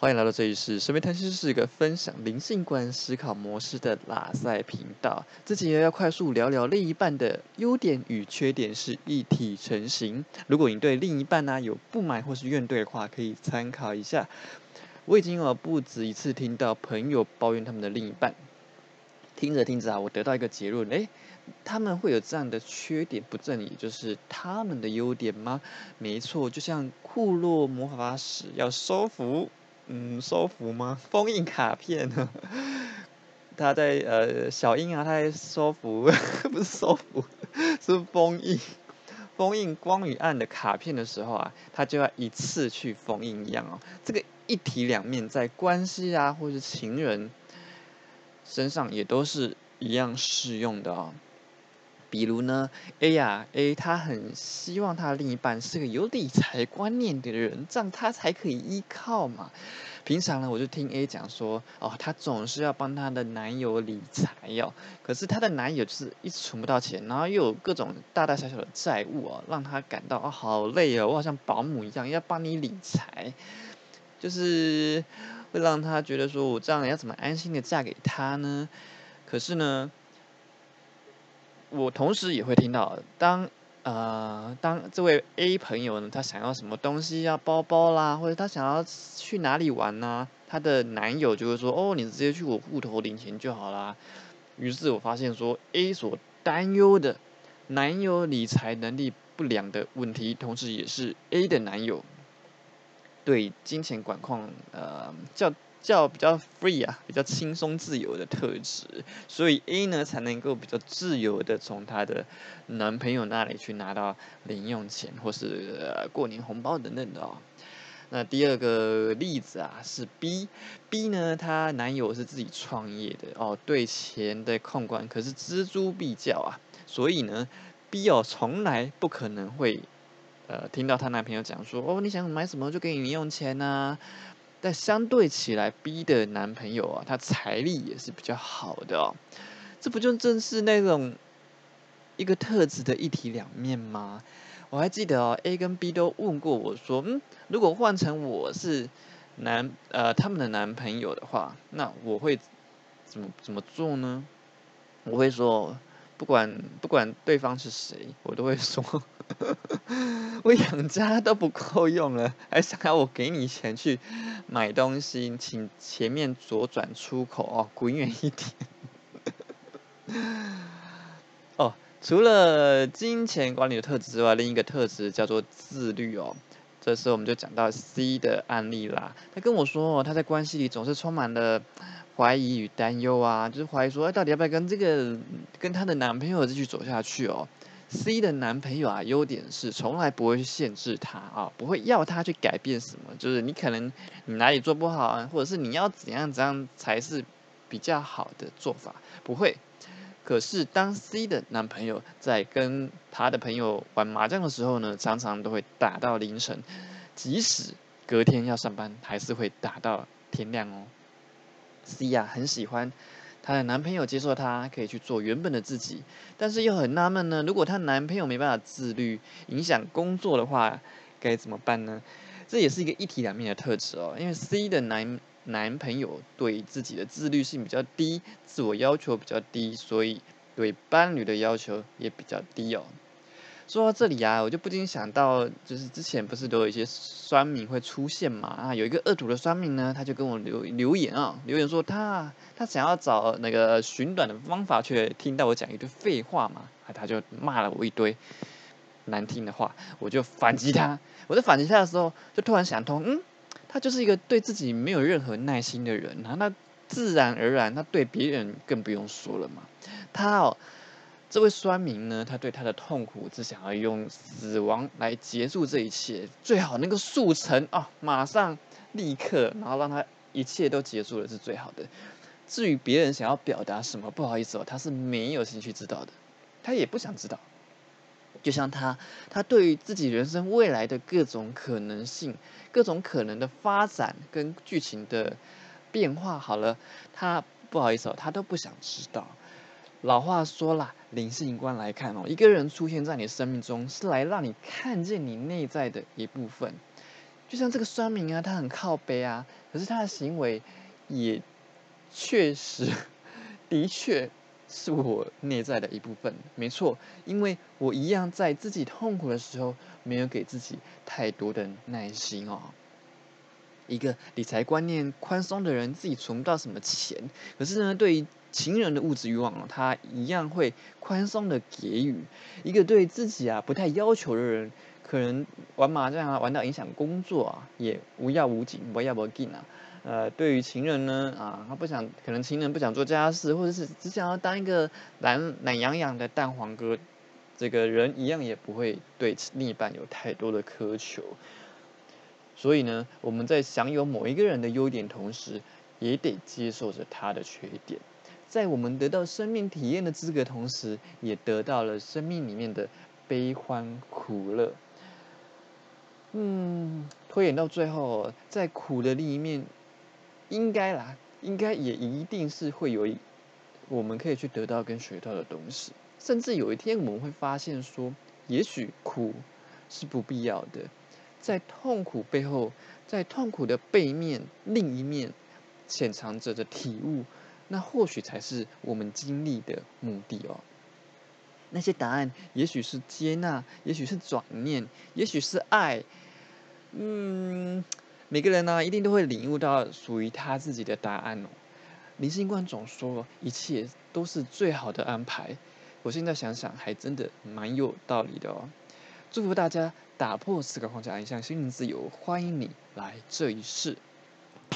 欢迎来到这里是身边谈心是一个分享灵性观思考模式的拉塞频道。这集要快速聊聊另一半的优点与缺点是一体成型。如果你对另一半呢有不满或是怨怼的话，可以参考一下。我已经有不止一次听到朋友抱怨他们的另一半，听着听着啊，我得到一个结论：诶，他们会有这样的缺点，不正也就是他们的优点吗？没错，就像库洛魔法使要收服。嗯，收服吗？封印卡片呢？他在呃，小英啊，他在收服，不是收服，是封印，封印光与暗的卡片的时候啊，他就要一次去封印一样哦。这个一体两面，在关系啊，或是情人身上也都是一样适用的哦。比如呢，A 呀，A 他很希望他的另一半是个有理财观念的人，这样他才可以依靠嘛。平常呢，我就听 A 讲说，哦，她总是要帮她的男友理财哟。可是她的男友就是一直存不到钱，然后又有各种大大小小的债务哦，让她感到啊好累哦，我好像保姆一样要帮你理财，就是会让她觉得说我这样要怎么安心的嫁给他呢？可是呢。我同时也会听到，当呃当这位 A 朋友呢，他想要什么东西啊，包包啦，或者他想要去哪里玩呢，他的男友就会说：“哦，你直接去我户头领钱就好啦。”于是我发现说，A 所担忧的男友理财能力不良的问题，同时也是 A 的男友对金钱管控呃较。较比较 free 啊，比较轻松自由的特质，所以 A 呢才能够比较自由的从她的男朋友那里去拿到零用钱或是过年红包等等的哦。那第二个例子啊是 B，B 呢她男友是自己创业的哦，对钱的控管可是锱铢必较啊，所以呢 B 哦从来不可能会呃听到她男朋友讲说哦你想买什么就给你零用钱呐。但相对起来，B 的男朋友啊，他财力也是比较好的哦。这不就正是那种一个特质的一体两面吗？我还记得哦，A 跟 B 都问过我说：“嗯，如果换成我是男呃他们的男朋友的话，那我会怎么怎么做呢？”我会说。不管不管对方是谁，我都会说，我养家都不够用了，还想要我给你钱去买东西，请前面左转出口哦，滚远一点。哦，除了金钱管理的特质之外，另一个特质叫做自律哦。这时候我们就讲到 C 的案例啦。他跟我说，他在关系里总是充满了。怀疑与担忧啊，就是怀疑说，哎，到底要不要跟这个跟她的男朋友继续走下去哦？C 的男朋友啊，优点是从来不会去限制他啊，不会要他去改变什么，就是你可能你哪里做不好啊，或者是你要怎样怎样才是比较好的做法，不会。可是当 C 的男朋友在跟他的朋友玩麻将的时候呢，常常都会打到凌晨，即使隔天要上班，还是会打到天亮哦。C 呀，很喜欢她的男朋友接受她可以去做原本的自己，但是又很纳闷呢。如果她男朋友没办法自律，影响工作的话，该怎么办呢？这也是一个一体两面的特质哦。因为 C 的男男朋友对自己的自律性比较低，自我要求比较低，所以对伴侣的要求也比较低哦。说到这里啊，我就不禁想到，就是之前不是都有一些酸民会出现嘛？啊，有一个恶毒的酸民呢，他就跟我留留言啊，留言说他他想要找那个寻短的方法，却听到我讲一堆废话嘛，啊，他就骂了我一堆难听的话，我就反击他。我在反击他的时候，就突然想通，嗯，他就是一个对自己没有任何耐心的人，那那自然而然，他对别人更不用说了嘛，他哦。这位酸民呢，他对他的痛苦只想要用死亡来结束这一切，最好能够速成啊，马上立刻，然后让他一切都结束了是最好的。至于别人想要表达什么，不好意思哦，他是没有兴趣知道的，他也不想知道。就像他，他对于自己人生未来的各种可能性、各种可能的发展跟剧情的变化，好了，他不好意思哦，他都不想知道。老话说啦，灵性观来看哦，一个人出现在你生命中，是来让你看见你内在的一部分。就像这个酸民啊，他很靠背啊，可是他的行为也确实 的确是我内在的一部分，没错，因为我一样在自己痛苦的时候，没有给自己太多的耐心哦。一个理财观念宽松的人，自己存不到什么钱，可是呢，对于情人的物质欲望他一样会宽松的给予。一个对自己啊不太要求的人，可能玩麻将啊玩到影响工作啊，也无要无紧，不要不紧啊。呃，对于情人呢，啊，他不想，可能情人不想做家事，或者是只想要当一个懒懒洋洋的蛋黄哥，这个人一样也不会对另一半有太多的苛求。所以呢，我们在享有某一个人的优点同时，也得接受着他的缺点。在我们得到生命体验的资格同时，也得到了生命里面的悲欢苦乐。嗯，推演到最后，在苦的另一面，应该啦，应该也一定是会有我们可以去得到跟学到的东西。甚至有一天我们会发现说，也许苦是不必要的。在痛苦背后，在痛苦的背面另一面，潜藏着的体悟，那或许才是我们经历的目的哦。那些答案，也许是接纳，也许是转念，也许是爱。嗯，每个人呢，一定都会领悟到属于他自己的答案哦。林星官总说，一切都是最好的安排。我现在想想，还真的蛮有道理的哦。祝福大家打破思考框架，迎向心灵自由。欢迎你来这一世。